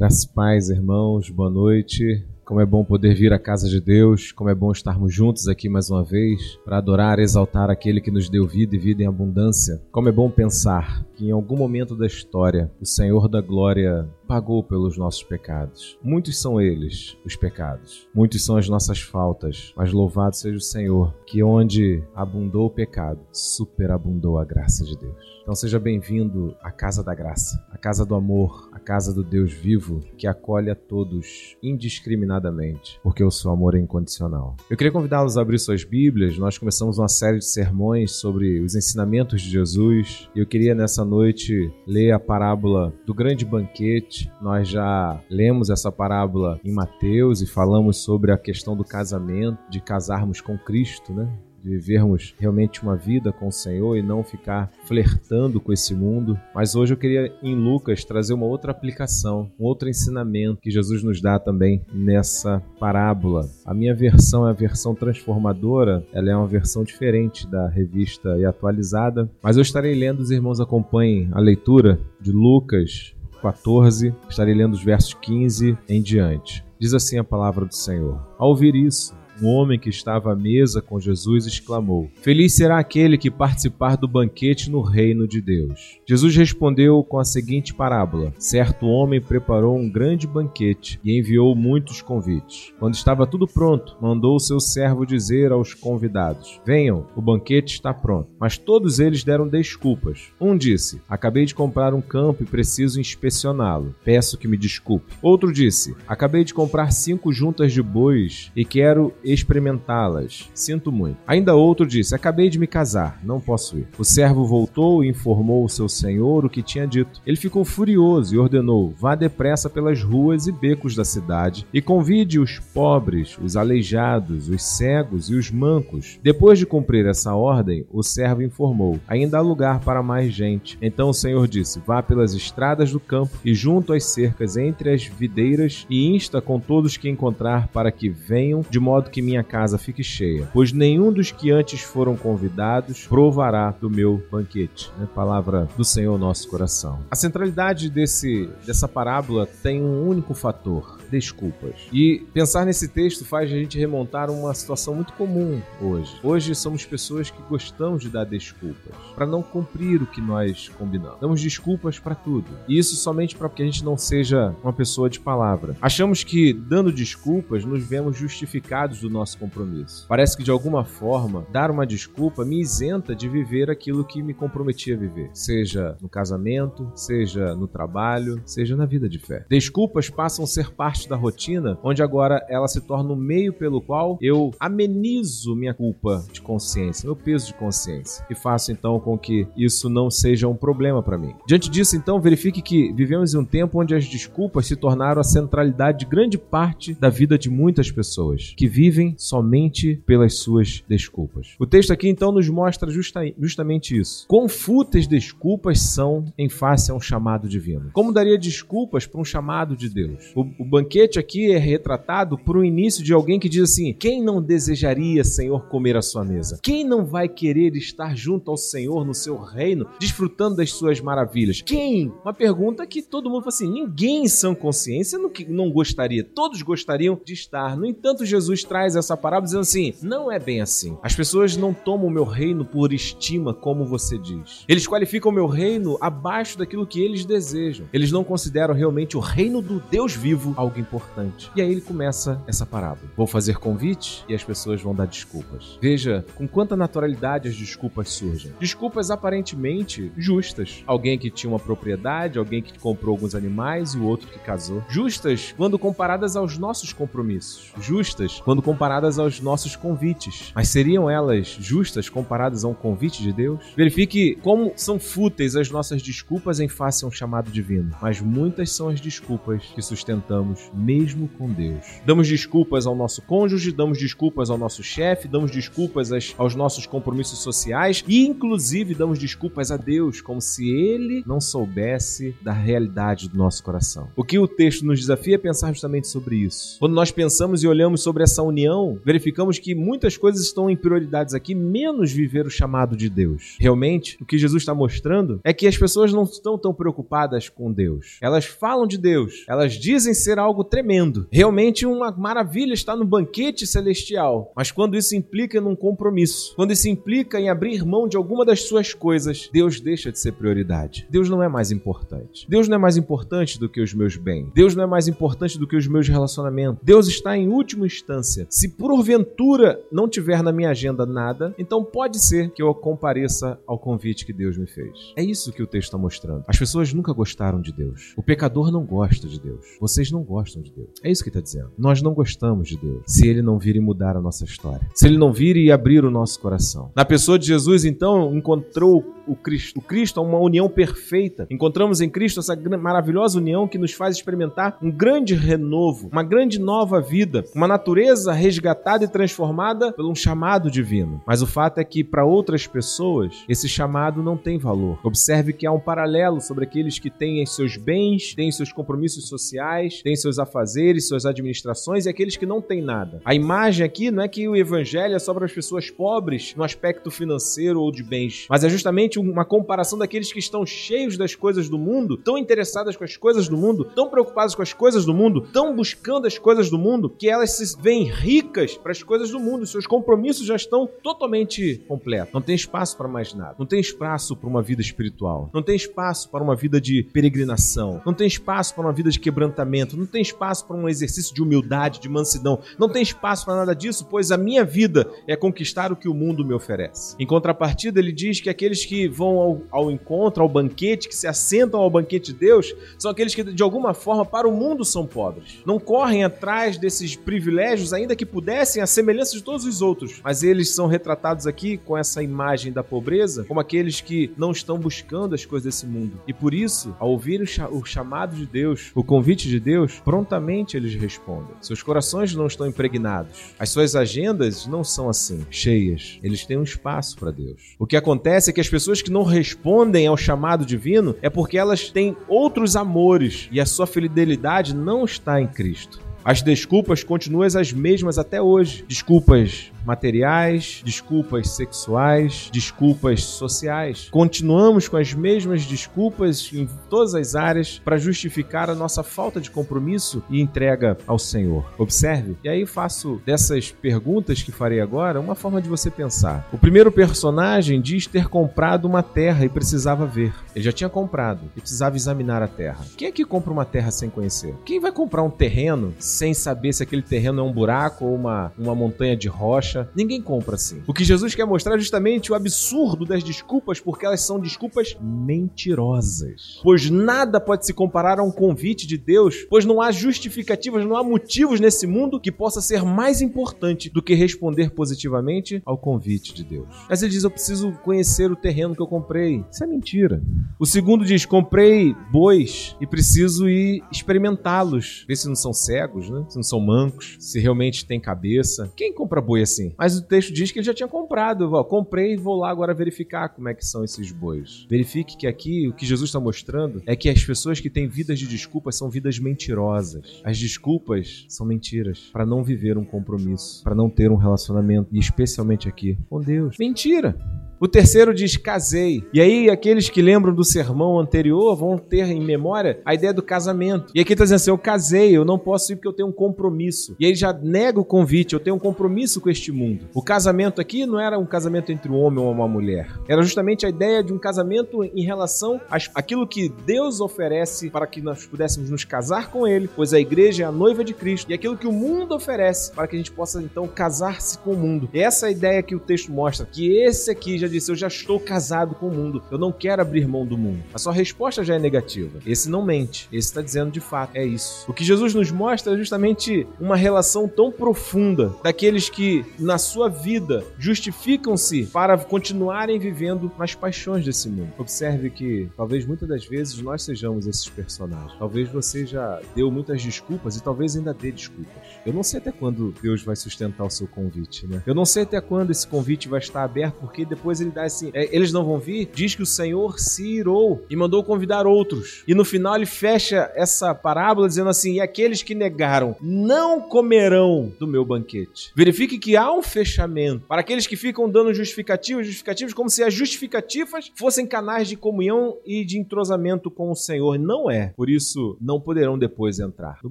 Graças paz, irmãos, boa noite. Como é bom poder vir à casa de Deus, como é bom estarmos juntos aqui mais uma vez para adorar, exaltar aquele que nos deu vida e vida em abundância. Como é bom pensar que em algum momento da história o Senhor da glória pagou pelos nossos pecados. Muitos são eles, os pecados. Muitos são as nossas faltas, mas louvado seja o Senhor, que onde abundou o pecado, superabundou a graça de Deus. Então seja bem-vindo à casa da graça, à casa do amor, à casa do Deus vivo que acolhe a todos indiscriminadamente, porque o seu amor é incondicional. Eu queria convidá-los a abrir suas Bíblias. Nós começamos uma série de sermões sobre os ensinamentos de Jesus e eu queria nessa noite ler a parábola do grande banquete. Nós já lemos essa parábola em Mateus e falamos sobre a questão do casamento, de casarmos com Cristo, né? de vivermos realmente uma vida com o Senhor e não ficar flertando com esse mundo. Mas hoje eu queria, em Lucas, trazer uma outra aplicação, um outro ensinamento que Jesus nos dá também nessa parábola. A minha versão é a versão transformadora, ela é uma versão diferente da revista e atualizada, mas eu estarei lendo, os irmãos acompanhem a leitura de Lucas 14, estarei lendo os versos 15 em diante. Diz assim a palavra do Senhor: Ao ouvir isso, um homem que estava à mesa com Jesus exclamou: Feliz será aquele que participar do banquete no reino de Deus. Jesus respondeu com a seguinte parábola: Certo homem preparou um grande banquete e enviou muitos convites. Quando estava tudo pronto, mandou o seu servo dizer aos convidados: Venham, o banquete está pronto. Mas todos eles deram desculpas. Um disse: Acabei de comprar um campo e preciso inspecioná-lo. Peço que me desculpe. Outro disse: Acabei de comprar cinco juntas de bois e quero experimentá-las. Sinto muito. Ainda outro disse: Acabei de me casar, não posso ir. O servo voltou e informou o seu senhor o que tinha dito. Ele ficou furioso e ordenou: Vá depressa pelas ruas e becos da cidade e convide os pobres, os aleijados, os cegos e os mancos. Depois de cumprir essa ordem, o servo informou: Ainda há lugar para mais gente. Então o senhor disse: Vá pelas estradas do campo e junto às cercas entre as videiras e insta com todos que encontrar para que venham, de modo que que minha casa fique cheia, pois nenhum dos que antes foram convidados provará do meu banquete. É palavra do Senhor nosso coração. A centralidade desse, dessa parábola tem um único fator: desculpas. E pensar nesse texto faz a gente remontar uma situação muito comum hoje. Hoje somos pessoas que gostamos de dar desculpas para não cumprir o que nós combinamos. Damos desculpas para tudo. E isso somente para que a gente não seja uma pessoa de palavra. Achamos que dando desculpas nos vemos justificados do nosso compromisso. Parece que de alguma forma dar uma desculpa me isenta de viver aquilo que me comprometi a viver, seja no casamento, seja no trabalho, seja na vida de fé. Desculpas passam a ser parte da rotina, onde agora ela se torna o meio pelo qual eu amenizo minha culpa de consciência, meu peso de consciência, e faço então com que isso não seja um problema para mim. Diante disso, então, verifique que vivemos em um tempo onde as desculpas se tornaram a centralidade de grande parte da vida de muitas pessoas, que vivem somente pelas suas desculpas. O texto aqui então nos mostra justa justamente isso. Quão fúteis desculpas são em face a um chamado divino? Como daria desculpas para um chamado de Deus? O, o banquete aqui é retratado por um início de alguém que diz assim: Quem não desejaria, Senhor, comer a sua mesa? Quem não vai querer estar junto ao Senhor no seu reino, desfrutando das suas maravilhas? Quem? Uma pergunta que todo mundo fala assim: ninguém em sã consciência não, não gostaria, todos gostariam de estar. No entanto, Jesus traz essa parábola dizendo assim: não é bem assim. As pessoas não tomam o meu reino por estima, como você diz. Eles qualificam o meu reino abaixo daquilo que eles desejam. Eles não consideram realmente o reino do Deus vivo algo importante. E aí ele começa essa parábola. Vou fazer convite e as pessoas vão dar desculpas. Veja com quanta naturalidade as desculpas surgem. Desculpas aparentemente justas. Alguém que tinha uma propriedade, alguém que comprou alguns animais e o outro que casou. Justas quando comparadas aos nossos compromissos. Justas quando comparadas aos nossos convites. Mas seriam elas justas comparadas a um convite de Deus? Verifique como são fúteis as nossas desculpas em face a um chamado divino. Mas muitas são as desculpas que sustentamos mesmo com Deus. Damos desculpas ao nosso cônjuge, damos desculpas ao nosso chefe, damos desculpas aos nossos compromissos sociais e, inclusive, damos desculpas a Deus, como se Ele não soubesse da realidade do nosso coração. O que o texto nos desafia é pensar justamente sobre isso. Quando nós pensamos e olhamos sobre essa união união, verificamos que muitas coisas estão em prioridades aqui, menos viver o chamado de Deus. Realmente, o que Jesus está mostrando é que as pessoas não estão tão preocupadas com Deus. Elas falam de Deus, elas dizem ser algo tremendo. Realmente, uma maravilha está no banquete celestial. Mas quando isso implica num compromisso, quando isso implica em abrir mão de alguma das suas coisas, Deus deixa de ser prioridade. Deus não é mais importante. Deus não é mais importante do que os meus bens. Deus não é mais importante do que os meus relacionamentos. Deus está em última instância. Se porventura não tiver na minha agenda nada, então pode ser que eu compareça ao convite que Deus me fez. É isso que o texto está mostrando. As pessoas nunca gostaram de Deus. O pecador não gosta de Deus. Vocês não gostam de Deus. É isso que está dizendo. Nós não gostamos de Deus se ele não vir e mudar a nossa história. Se ele não vir e abrir o nosso coração. Na pessoa de Jesus, então, encontrou o Cristo. O Cristo é uma união perfeita. Encontramos em Cristo essa maravilhosa união que nos faz experimentar um grande renovo, uma grande nova vida, uma natureza resgatada e transformada por um chamado divino. Mas o fato é que para outras pessoas esse chamado não tem valor. Observe que há um paralelo sobre aqueles que têm seus bens, têm seus compromissos sociais, têm seus afazeres, suas administrações e aqueles que não têm nada. A imagem aqui não é que o evangelho é só para as pessoas pobres no aspecto financeiro ou de bens, mas é justamente uma comparação daqueles que estão cheios das coisas do mundo, tão interessadas com as coisas do mundo, tão preocupados com as coisas do mundo, tão buscando as coisas do mundo, que elas se veem ricas para as coisas do mundo. Seus compromissos já estão totalmente completos. Não tem espaço para mais nada. Não tem espaço para uma vida espiritual. Não tem espaço para uma vida de peregrinação. Não tem espaço para uma vida de quebrantamento. Não tem espaço para um exercício de humildade, de mansidão. Não tem espaço para nada disso, pois a minha vida é conquistar o que o mundo me oferece. Em contrapartida, ele diz que aqueles que vão ao, ao encontro, ao banquete, que se assentam ao banquete de Deus, são aqueles que, de alguma forma, para o mundo são pobres. Não correm atrás desses privilégios, ainda que pudessem, a semelhança de todos os outros. Mas eles são retratados aqui com essa imagem da pobreza, como aqueles que não estão buscando as coisas desse mundo. E por isso, ao ouvir o chamado de Deus, o convite de Deus, prontamente eles respondem. Seus corações não estão impregnados. As suas agendas não são assim, cheias. Eles têm um espaço para Deus. O que acontece é que as pessoas pessoas que não respondem ao chamado divino é porque elas têm outros amores e a sua fidelidade não está em Cristo. As desculpas continuam as mesmas até hoje. Desculpas materiais, desculpas sexuais, desculpas sociais. Continuamos com as mesmas desculpas em todas as áreas para justificar a nossa falta de compromisso e entrega ao Senhor. Observe. E aí faço dessas perguntas que farei agora uma forma de você pensar. O primeiro personagem diz ter comprado uma terra e precisava ver. Ele já tinha comprado e precisava examinar a terra. Quem é que compra uma terra sem conhecer? Quem vai comprar um terreno sem saber se aquele terreno é um buraco ou uma, uma montanha de rocha. Ninguém compra assim. O que Jesus quer mostrar é justamente o absurdo das desculpas, porque elas são desculpas mentirosas. Pois nada pode se comparar a um convite de Deus, pois não há justificativas, não há motivos nesse mundo que possa ser mais importante do que responder positivamente ao convite de Deus. Mas ele diz: Eu preciso conhecer o terreno que eu comprei. Isso é mentira. O segundo diz: Comprei bois e preciso ir experimentá-los, ver se não são cegos né? Se não são mancos, se realmente tem cabeça. Quem compra boi assim? Mas o texto diz que ele já tinha comprado. Ó, comprei e vou lá agora verificar como é que são esses bois. Verifique que aqui o que Jesus está mostrando é que as pessoas que têm vidas de desculpas são vidas mentirosas. As desculpas são mentiras para não viver um compromisso, para não ter um relacionamento e especialmente aqui com Deus. Mentira. O terceiro diz casei. E aí, aqueles que lembram do sermão anterior vão ter em memória a ideia do casamento. E aqui está dizendo assim: eu casei, eu não posso ir porque eu tenho um compromisso. E aí já nega o convite, eu tenho um compromisso com este mundo. O casamento aqui não era um casamento entre um homem ou uma mulher. Era justamente a ideia de um casamento em relação àquilo que Deus oferece para que nós pudéssemos nos casar com Ele, pois a igreja é a noiva de Cristo. E aquilo que o mundo oferece para que a gente possa então casar-se com o mundo. E essa é a ideia que o texto mostra, que esse aqui já disse: Eu já estou casado com o mundo, eu não quero abrir mão do mundo. A sua resposta já é negativa. Esse não mente, esse está dizendo de fato, é isso. O que Jesus nos mostra é justamente uma relação tão profunda daqueles que, na sua vida, justificam-se para continuarem vivendo nas paixões desse mundo. Observe que talvez muitas das vezes nós sejamos esses personagens. Talvez você já deu muitas desculpas e talvez ainda dê desculpas. Eu não sei até quando Deus vai sustentar o seu convite, né? Eu não sei até quando esse convite vai estar aberto, porque depois ele dá assim: é, eles não vão vir, diz que o Senhor se irou e mandou convidar outros. E no final ele fecha essa parábola dizendo assim: e aqueles que negaram não comerão do meu banquete. Verifique que há um fechamento para aqueles que ficam dando justificativas, justificativas, como se as justificativas fossem canais de comunhão e de entrosamento com o Senhor. Não é. Por isso, não poderão depois entrar no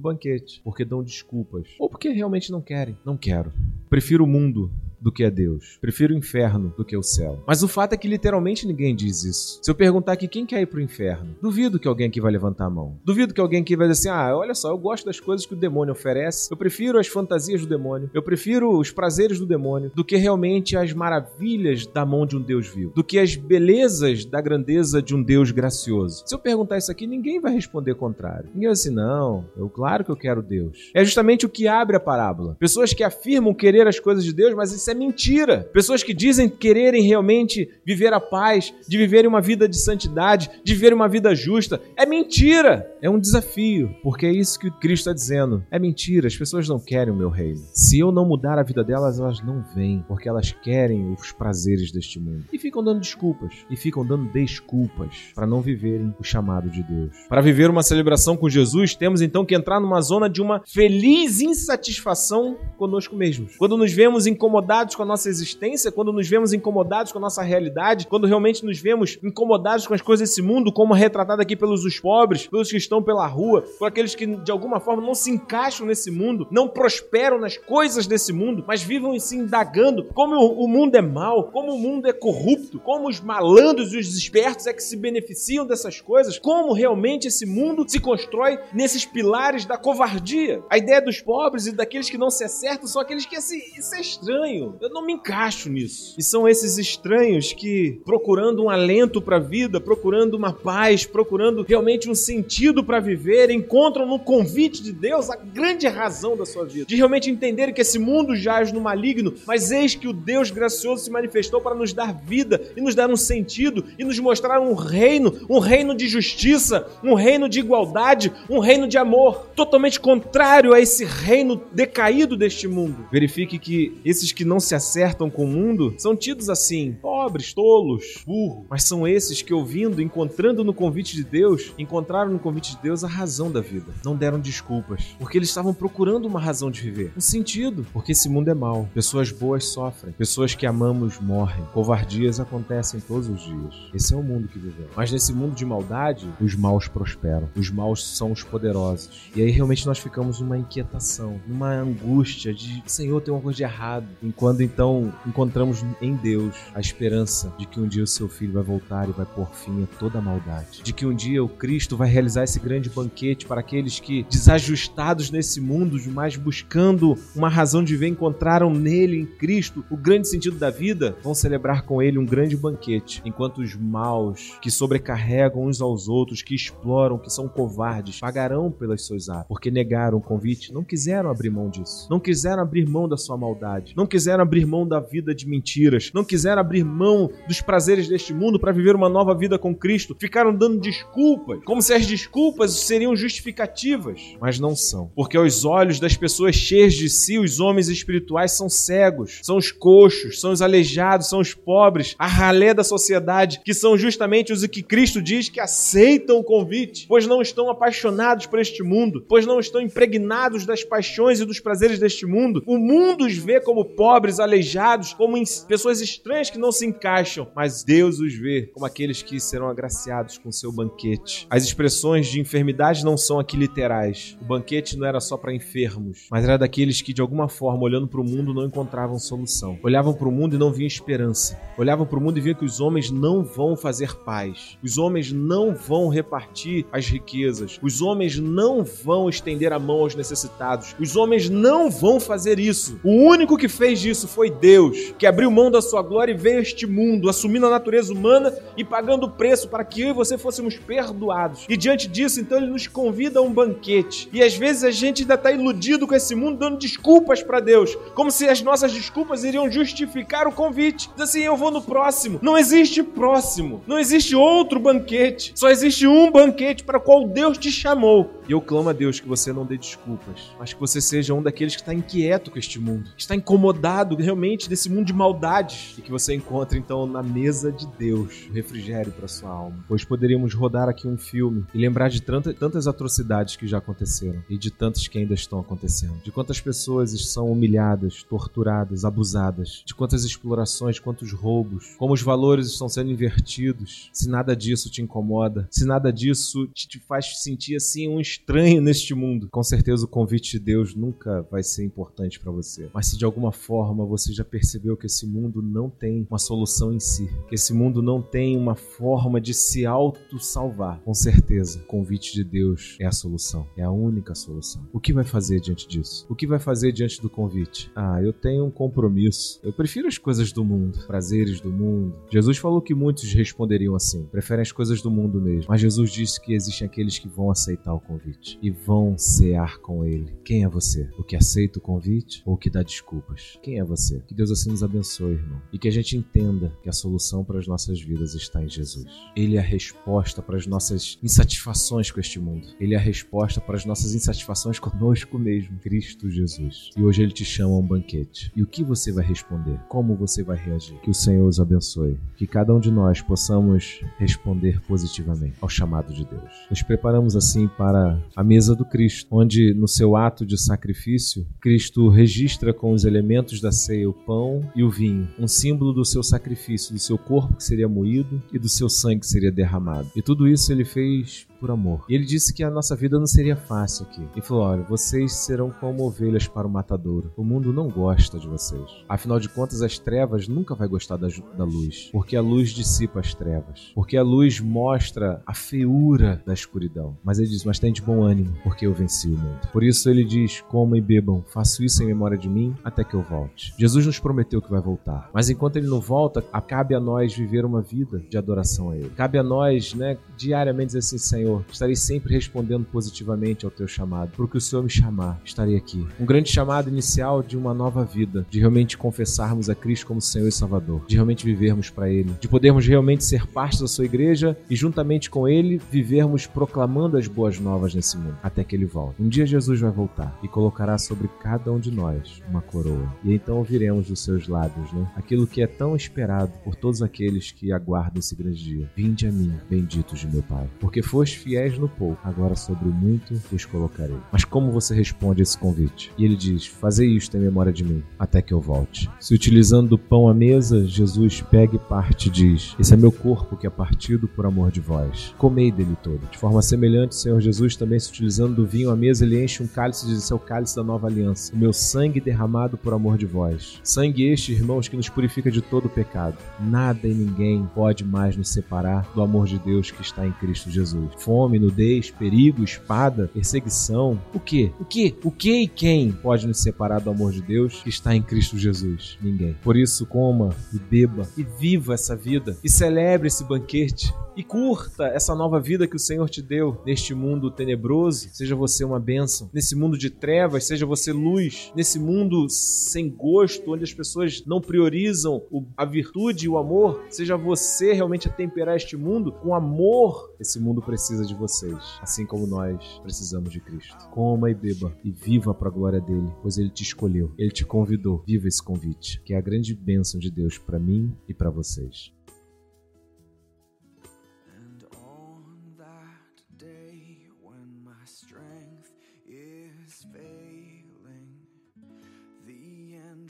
banquete, porque dão desculpas ou porque realmente não querem. Não quero. Prefiro o mundo do que é Deus. Prefiro o inferno do que o céu. Mas o fato é que literalmente ninguém diz isso. Se eu perguntar aqui quem quer ir pro inferno, duvido que alguém aqui vai levantar a mão. Duvido que alguém aqui vai dizer assim: ah, olha só, eu gosto das coisas que o demônio oferece, eu prefiro as fantasias do demônio, eu prefiro os prazeres do demônio do que realmente as maravilhas da mão de um Deus vivo, do que as belezas da grandeza de um Deus gracioso. Se eu perguntar isso aqui, ninguém vai responder contrário. Ninguém vai dizer, não, eu claro que eu quero Deus. É justamente o que abre a parábola. Pessoas que afirmam querer as coisas de Deus, mas isso é mentira. Pessoas que dizem quererem realmente viver a paz, de viverem uma vida de santidade, de viverem uma vida justa. É mentira. É um desafio, porque é isso que Cristo está dizendo. É mentira. As pessoas não querem o meu reino. Se eu não mudar a vida delas, elas não vêm, porque elas querem os prazeres deste mundo. E ficam dando desculpas. E ficam dando desculpas para não viverem o chamado de Deus. Para viver uma celebração com Jesus, temos então que entrar numa zona de uma feliz insatisfação conosco mesmos. Quando nos vemos incomodados com a nossa existência, quando nos vemos incomodados com a nossa realidade, quando realmente nos vemos incomodados com as coisas desse mundo, como retratado aqui pelos os pobres, pelos que estão pela rua, por aqueles que de alguma forma não se encaixam nesse mundo, não prosperam nas coisas desse mundo, mas vivam se indagando como o mundo é mau, como o mundo é corrupto, como os malandros e os espertos é que se beneficiam dessas coisas, como realmente esse mundo se constrói nesses pilares da covardia. A ideia dos pobres e daqueles que não se acertam são aqueles que assim, isso é estranho. Eu não me encaixo nisso. E são esses estranhos que, procurando um alento para a vida, procurando uma paz, procurando realmente um sentido para viver, encontram no convite de Deus a grande razão da sua vida. De realmente entenderem que esse mundo jaz no maligno, mas eis que o Deus gracioso se manifestou para nos dar vida e nos dar um sentido e nos mostrar um reino, um reino de justiça, um reino de igualdade, um reino de amor, totalmente contrário a esse reino decaído deste mundo. Verifique que esses que não se acertam com o mundo são tidos assim, pobres, tolos, burros, mas são esses que ouvindo, encontrando no convite de Deus, encontraram no convite de Deus a razão da vida. Não deram desculpas, porque eles estavam procurando uma razão de viver, um sentido, porque esse mundo é mau. Pessoas boas sofrem, pessoas que amamos morrem, covardias acontecem todos os dias. Esse é o mundo que vivemos. Mas nesse mundo de maldade, os maus prosperam, os maus são os poderosos. E aí realmente nós ficamos numa inquietação, numa angústia de Senhor, tem uma coisa de errado. Enquanto então encontramos em Deus a esperança de que um dia o seu filho vai voltar e vai pôr fim a toda a maldade. De que um dia o Cristo vai realizar esse grande banquete para aqueles que, desajustados nesse mundo, mas buscando uma razão de viver, encontraram nele, em Cristo, o grande sentido da vida, vão celebrar com ele um grande banquete. Enquanto os maus, que sobrecarregam uns aos outros, que exploram, que são covardes, pagarão pelas suas atos, porque negaram o convite, não quiseram abrir mão disso. Não quiseram abrir mão da sua maldade. Não quiseram abrir mão da vida de mentiras. Não quiseram abrir mão dos prazeres deste mundo para viver uma nova vida com Cristo. Ficaram dando desculpas, como se as desculpas seriam justificativas, mas não são. Porque aos olhos das pessoas cheias de si, os homens espirituais são cegos, são os coxos, são os aleijados, são os pobres, a ralé da sociedade, que são justamente os que Cristo diz que aceitam o convite, pois não estão apaixonados por este mundo, pois não estão impregnados das paixões e dos prazeres deste mundo. O mundo os vê como pobres, aleijados, como pessoas estranhas que não se encaixam, mas Deus os vê como aqueles que serão agraciados com seu banquete. As expressões de enfermidade não são aqui literais. O banquete não era só para enfermos, mas era daqueles que de alguma forma, olhando para o mundo, não encontravam solução. Olhavam para o mundo e não viam esperança. Olhavam para o mundo e viam que os homens não vão fazer paz. Os homens não vão repartir as riquezas. Os homens não vão estender a mão aos necessitados. Os homens não vão fazer isso. O único que fez isso foi Deus, que abriu mão da sua glória e veio a este mundo, assumindo a natureza humana e pagando o preço para que eu e você fôssemos perdoados. E diante disso, então, ele nos convida a um banquete. E às vezes a gente ainda está iludido com esse mundo, dando desculpas para Deus, como se as nossas desculpas iriam justificar o convite. Diz assim: eu vou no próximo. Não existe próximo. Não existe outro banquete. Só existe um banquete para o qual Deus te chamou. E eu clamo a Deus que você não dê desculpas, mas que você seja um daqueles que está inquieto com este mundo, que está incomodado realmente desse mundo de maldades que você encontre então na mesa de Deus refrigério para sua alma. Pois poderíamos rodar aqui um filme e lembrar de tanta, tantas atrocidades que já aconteceram e de tantas que ainda estão acontecendo. De quantas pessoas são humilhadas, torturadas, abusadas, de quantas explorações, quantos roubos, como os valores estão sendo invertidos. Se nada disso te incomoda, se nada disso te, te faz sentir assim um estranho neste mundo, com certeza o convite de Deus nunca vai ser importante para você. Mas se de alguma forma você já percebeu que esse mundo não tem uma solução em si, que esse mundo não tem uma forma de se auto-salvar, com certeza o convite de Deus é a solução, é a única solução. O que vai fazer diante disso? O que vai fazer diante do convite? Ah, eu tenho um compromisso. Eu prefiro as coisas do mundo, prazeres do mundo. Jesus falou que muitos responderiam assim, preferem as coisas do mundo mesmo. Mas Jesus disse que existem aqueles que vão aceitar o convite e vão cear com ele. Quem é você? O que aceita o convite ou o que dá desculpas? Quem é você? Que Deus assim nos abençoe, irmão. E que a gente entenda que a solução para as nossas vidas está em Jesus. Ele é a resposta para as nossas insatisfações com este mundo. Ele é a resposta para as nossas insatisfações conosco mesmo, Cristo Jesus. E hoje ele te chama a um banquete. E o que você vai responder? Como você vai reagir? Que o Senhor os abençoe. Que cada um de nós possamos responder positivamente ao chamado de Deus. Nos preparamos assim para a mesa do Cristo, onde no seu ato de sacrifício, Cristo registra com os elementos da ceia o pão e o vinho, um símbolo do seu sacrifício, do seu corpo que seria moído e do seu sangue que seria derramado. E tudo isso ele fez por amor. E ele disse que a nossa vida não seria fácil aqui. E falou: olha, vocês serão como ovelhas para o matadouro. O mundo não gosta de vocês. Afinal de contas, as trevas nunca vai gostar da, da luz, porque a luz dissipa as trevas, porque a luz mostra a feiura da escuridão. Mas ele diz: mas tem de bom ânimo, porque eu venci o mundo. Por isso ele diz: comam e bebam, faço isso em memória de mim até que eu volte. Jesus nos prometeu que vai voltar, mas enquanto ele não volta, cabe a nós viver uma vida de adoração a ele. Cabe a nós, né, diariamente dizer assim: Senhor Senhor, estarei sempre respondendo positivamente ao teu chamado. Porque o Senhor me chamar, estarei aqui. Um grande chamado inicial de uma nova vida, de realmente confessarmos a Cristo como Senhor e Salvador, de realmente vivermos para Ele, de podermos realmente ser parte da sua igreja e juntamente com Ele vivermos proclamando as boas novas nesse mundo, até que Ele volte. Um dia Jesus vai voltar e colocará sobre cada um de nós uma coroa. E então ouviremos dos seus lábios, né? Aquilo que é tão esperado por todos aqueles que aguardam esse grande dia. Vinde a mim, benditos de meu Pai, porque foste fiéis no pouco, agora sobre o muito os colocarei. Mas como você responde a esse convite? E ele diz: Fazei isto em memória de mim, até que eu volte. Se utilizando do pão à mesa, Jesus pega e parte e diz: Esse é meu corpo que é partido por amor de vós. Comei dele todo. De forma semelhante, o Senhor Jesus também se utilizando do vinho à mesa, ele enche um cálice e diz: é o cálice da nova aliança, o meu sangue derramado por amor de vós. Sangue este, irmãos, que nos purifica de todo pecado. Nada e ninguém pode mais nos separar do amor de Deus que está em Cristo Jesus fome, nudez, perigo, espada, perseguição. O que? O que? O que e quem pode nos separar do amor de Deus que está em Cristo Jesus? Ninguém. Por isso, coma e beba e viva essa vida e celebre esse banquete e curta essa nova vida que o Senhor te deu neste mundo tenebroso. Seja você uma bênção. Nesse mundo de trevas, seja você luz. Nesse mundo sem gosto, onde as pessoas não priorizam a virtude e o amor, seja você realmente a temperar este mundo com amor. Esse mundo precisa de vocês, assim como nós precisamos de Cristo. Coma e beba e viva para a glória dele, pois ele te escolheu, ele te convidou. Viva esse convite, que é a grande bênção de Deus para mim e para vocês.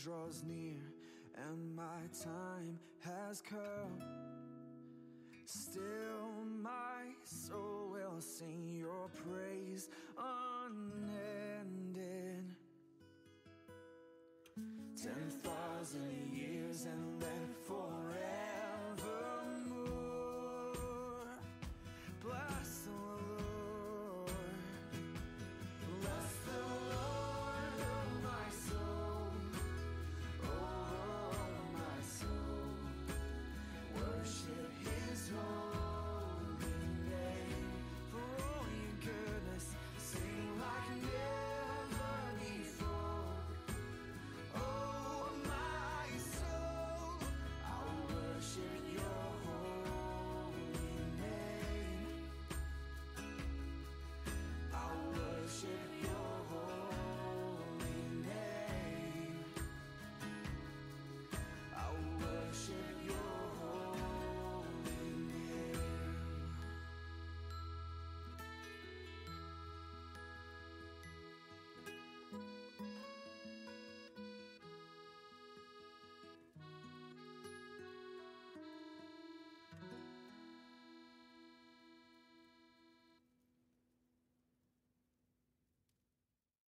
draws near and my time has come. Still, my soul will sing your praise unending. Ten